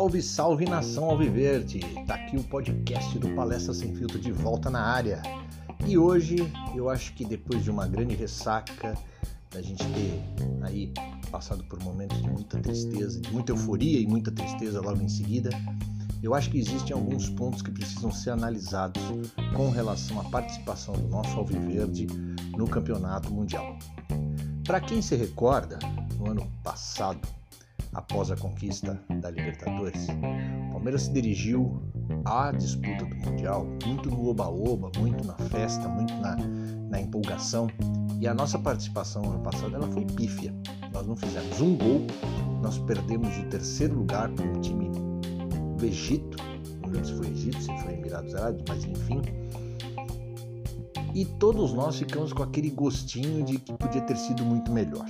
Salve, salve nação Alviverde! Tá aqui o podcast do Palestra Sem Filtro de volta na área. E hoje eu acho que depois de uma grande ressaca, da gente ter aí passado por momentos de muita tristeza, de muita euforia e muita tristeza logo em seguida, eu acho que existem alguns pontos que precisam ser analisados com relação à participação do nosso Alviverde no Campeonato Mundial. Para quem se recorda, no ano passado, após a conquista da Libertadores, o Palmeiras se dirigiu à disputa do Mundial muito no oba-oba, muito na festa, muito na, na empolgação. E a nossa participação no ano passado ela foi pífia. Nós não fizemos um gol, nós perdemos o terceiro lugar para um time do Egito, não lembro se foi Egito, se foi Emirados Árabes, mas enfim. E todos nós ficamos com aquele gostinho de que podia ter sido muito melhor.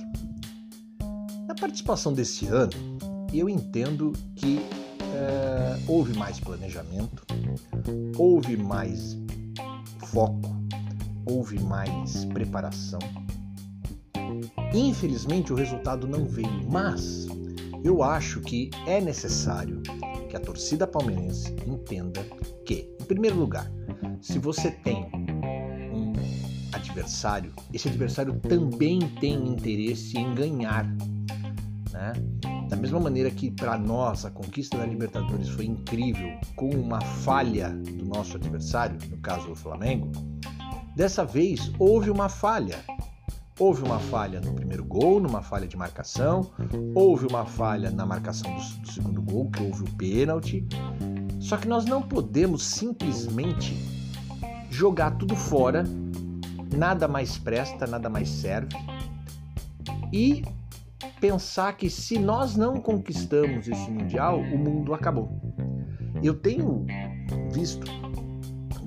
Na participação desse ano, eu entendo que é, houve mais planejamento, houve mais foco, houve mais preparação. Infelizmente o resultado não veio, mas eu acho que é necessário que a torcida palmeirense entenda que, em primeiro lugar, se você tem um adversário, esse adversário também tem interesse em ganhar né? Da mesma maneira que para nós a conquista da Libertadores foi incrível com uma falha do nosso adversário, no caso o Flamengo, dessa vez houve uma falha. Houve uma falha no primeiro gol, numa falha de marcação, houve uma falha na marcação do, do segundo gol, que houve o pênalti. Só que nós não podemos simplesmente jogar tudo fora, nada mais presta, nada mais serve, e pensar que se nós não conquistamos esse mundial, o mundo acabou. Eu tenho visto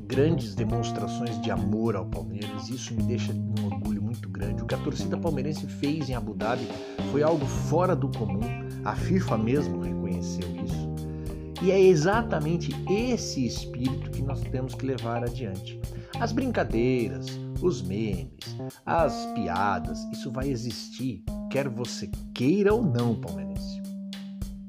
grandes demonstrações de amor ao Palmeiras, isso me deixa um orgulho muito grande. O que a torcida palmeirense fez em Abu Dhabi foi algo fora do comum, a FIFA mesmo reconheceu isso. E é exatamente esse espírito que nós temos que levar adiante. As brincadeiras, os memes, as piadas, isso vai existir quer você queira ou não, palmeirense.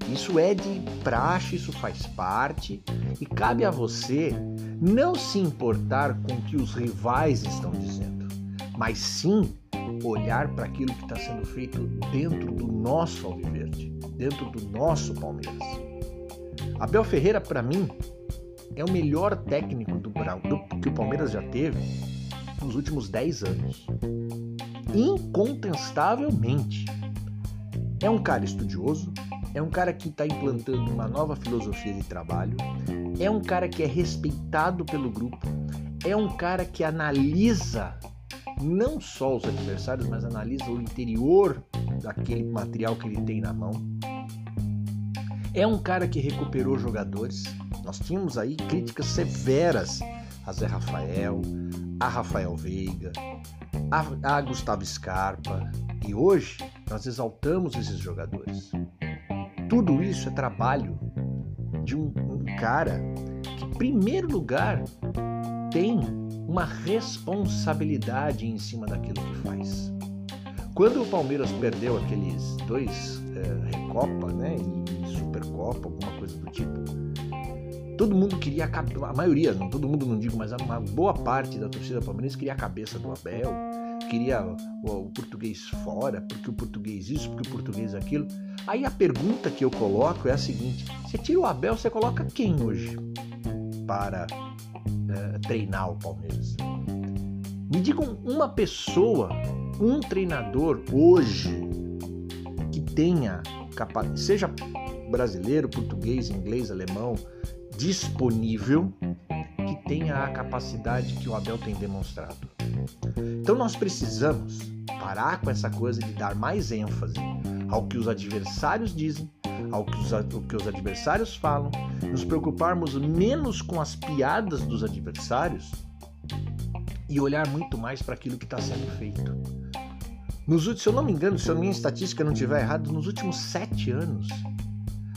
Isso é de praxe, isso faz parte e cabe a você não se importar com o que os rivais estão dizendo, mas sim olhar para aquilo que está sendo feito dentro do nosso Alviverde, dentro do nosso Palmeiras. Abel Ferreira, para mim, é o melhor técnico do, do, que o Palmeiras já teve nos últimos 10 anos incontestavelmente. É um cara estudioso, é um cara que está implantando uma nova filosofia de trabalho, é um cara que é respeitado pelo grupo, é um cara que analisa não só os adversários, mas analisa o interior daquele material que ele tem na mão. É um cara que recuperou jogadores. Nós tínhamos aí críticas severas a Zé Rafael, a Rafael Veiga, a, a Gustavo Scarpa. E hoje nós exaltamos esses jogadores. Tudo isso é trabalho de um, um cara que, em primeiro lugar, tem uma responsabilidade em cima daquilo que faz. Quando o Palmeiras perdeu aqueles dois é, Recopa né, e Supercopa, alguma coisa do tipo, todo mundo queria a, a maioria, não todo mundo não digo, mas uma boa parte da torcida palmeirense queria a cabeça do Abel, queria o, o, português fora, porque o português isso, porque o português aquilo. Aí a pergunta que eu coloco é a seguinte: você tira o Abel, você coloca quem hoje para é, treinar o Palmeiras? Me digam uma pessoa, um treinador hoje que tenha capacidade, seja brasileiro, português, inglês, alemão, disponível que tenha a capacidade que o Abel tem demonstrado. Então nós precisamos parar com essa coisa de dar mais ênfase ao que os adversários dizem, ao que os, ao que os adversários falam, nos preocuparmos menos com as piadas dos adversários e olhar muito mais para aquilo que está sendo feito. Nos, se eu não me engano, se a minha estatística não estiver errada, nos últimos sete anos,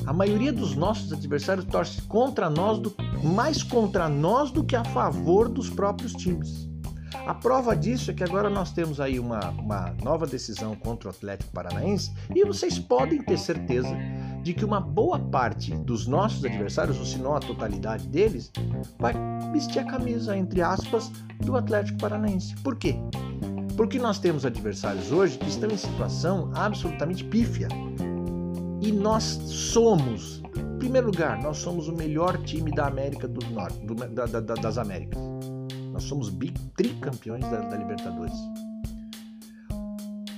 a maioria dos nossos adversários torce contra nós, do, mais contra nós do que a favor dos próprios times. A prova disso é que agora nós temos aí uma, uma nova decisão contra o Atlético Paranaense e vocês podem ter certeza de que uma boa parte dos nossos adversários, ou se não a totalidade deles, vai vestir a camisa, entre aspas, do Atlético Paranaense. Por quê? Porque nós temos adversários hoje que estão em situação absolutamente pífia. E nós somos, em primeiro lugar, nós somos o melhor time da América do Norte, do, da, da, das Américas. Nós somos tricampeões da, da Libertadores.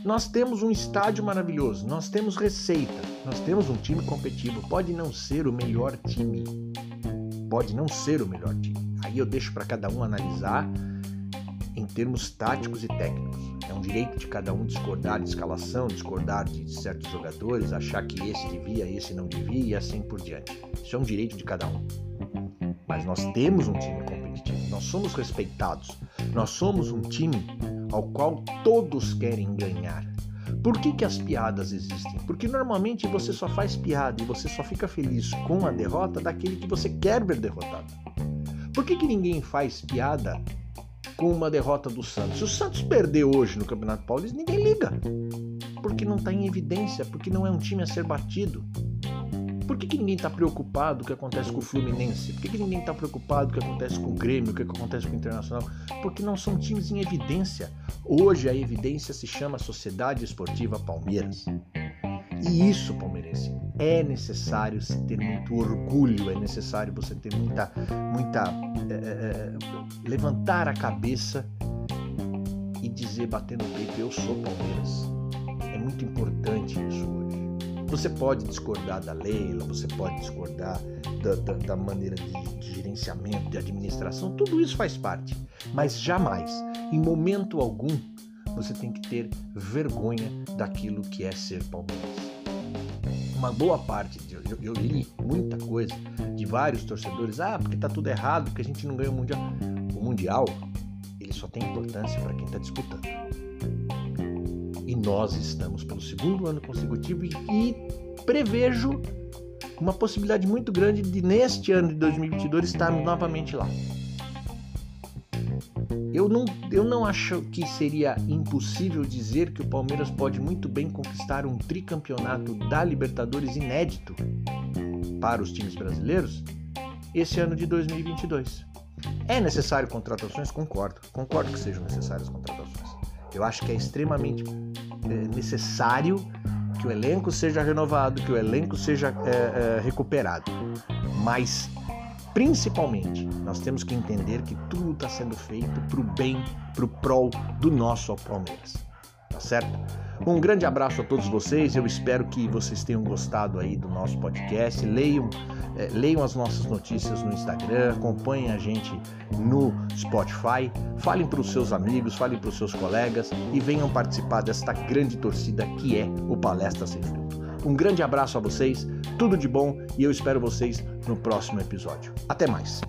Nós temos um estádio maravilhoso, nós temos receita, nós temos um time competitivo. Pode não ser o melhor time, pode não ser o melhor time. Aí eu deixo para cada um analisar em termos táticos e técnicos. Direito de cada um discordar de escalação, discordar de certos jogadores, achar que esse devia, esse não devia e assim por diante. Isso é um direito de cada um. Mas nós temos um time competitivo, nós somos respeitados, nós somos um time ao qual todos querem ganhar. Por que, que as piadas existem? Porque normalmente você só faz piada e você só fica feliz com a derrota daquele que você quer ver derrotado. Por que, que ninguém faz piada com uma derrota do Santos? Se o Santos perder hoje no Campeonato Paulista, ninguém liga. Porque não está em evidência, porque não é um time a ser batido. Por que, que ninguém está preocupado com o que acontece com o Fluminense? Por que, que ninguém está preocupado com o que acontece com o Grêmio, o que acontece com o Internacional? Porque não são times em evidência. Hoje a evidência se chama Sociedade Esportiva Palmeiras. E isso, palmeirense, é necessário se ter muito orgulho, é necessário você ter muita, muita é, é, levantar a cabeça e dizer, bater no peito, eu sou Palmeiras. É muito importante isso hoje. Você pode discordar da Leila, você pode discordar da, da, da maneira de, de gerenciamento, de administração, tudo isso faz parte. Mas jamais, em momento algum, você tem que ter vergonha daquilo que é ser palmeirense. Uma boa parte, eu, eu, li muita coisa de vários torcedores, ah, porque tá tudo errado, porque a gente não ganha o Mundial. O Mundial, ele só tem importância para quem está disputando. E nós estamos pelo segundo ano consecutivo e, e prevejo uma possibilidade muito grande de, neste ano de 2022, estarmos novamente lá. Eu não, eu não acho que seria impossível dizer que o Palmeiras pode muito bem conquistar um tricampeonato da Libertadores inédito para os times brasileiros esse ano de 2022. É necessário contratações? Concordo. Concordo que sejam necessárias contratações. Eu acho que é extremamente é, necessário que o elenco seja renovado, que o elenco seja é, é, recuperado. Mas, principalmente, nós temos que entender que tudo está sendo feito para o bem, para o prol do nosso Palmeiras. Tá certo? Um grande abraço a todos vocês. Eu espero que vocês tenham gostado aí do nosso podcast. Leiam é, leiam as nossas notícias no Instagram, acompanhem a gente no Spotify, falem para os seus amigos, falem para os seus colegas e venham participar desta grande torcida que é o Palestra Sem Filtro. Um grande abraço a vocês, tudo de bom e eu espero vocês no próximo episódio. Até mais!